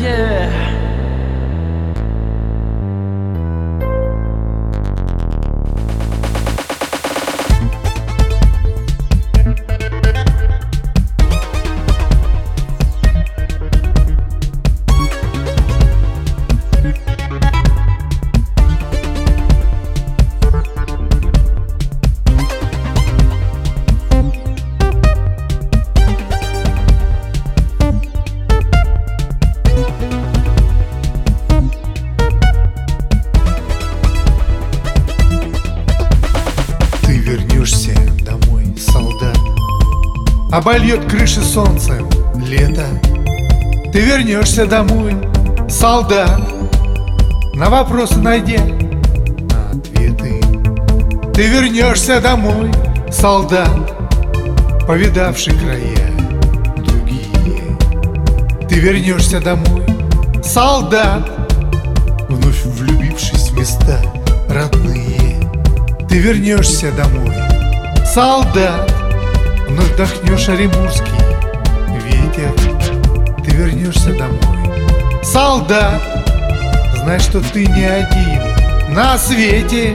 yeah. Обольет крыши солнцем лето. Ты вернешься домой, солдат. На вопросы найди. Ответы. Ты вернешься домой, солдат Повидавший края другие. Ты вернешься домой, солдат Вновь влюбившись в места родные. Ты вернешься домой, солдат Вновь вдохнешь оренбургский ветер Ты вернешься домой. Солдат Знай, что ты не один на свете